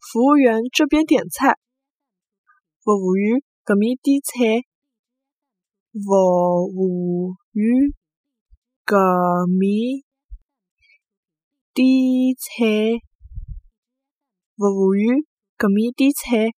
服务员这边点菜，服务员这边点菜，服务员这边点菜，服务员这边点菜。